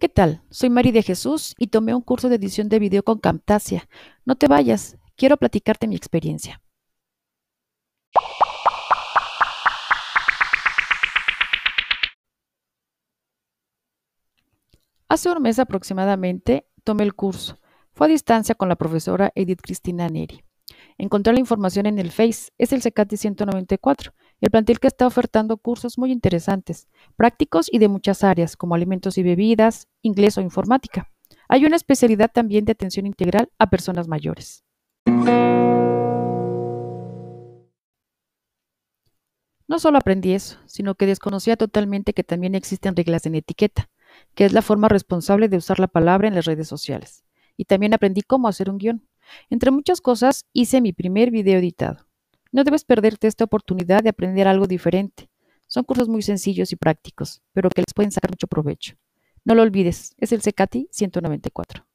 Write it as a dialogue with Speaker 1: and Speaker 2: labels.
Speaker 1: ¿Qué tal? Soy Mari de Jesús y tomé un curso de edición de video con Camtasia. No te vayas, quiero platicarte mi experiencia. Hace un mes aproximadamente tomé el curso. Fue a distancia con la profesora Edith Cristina Neri. Encontré la información en el Face, es el CECATI 194, el plantel que está ofertando cursos muy interesantes, prácticos y de muchas áreas, como alimentos y bebidas, inglés o informática. Hay una especialidad también de atención integral a personas mayores. No solo aprendí eso, sino que desconocía totalmente que también existen reglas en etiqueta, que es la forma responsable de usar la palabra en las redes sociales. Y también aprendí cómo hacer un guion. Entre muchas cosas, hice mi primer video editado. No debes perderte esta oportunidad de aprender algo diferente. Son cursos muy sencillos y prácticos, pero que les pueden sacar mucho provecho. No lo olvides, es el CECATI 194.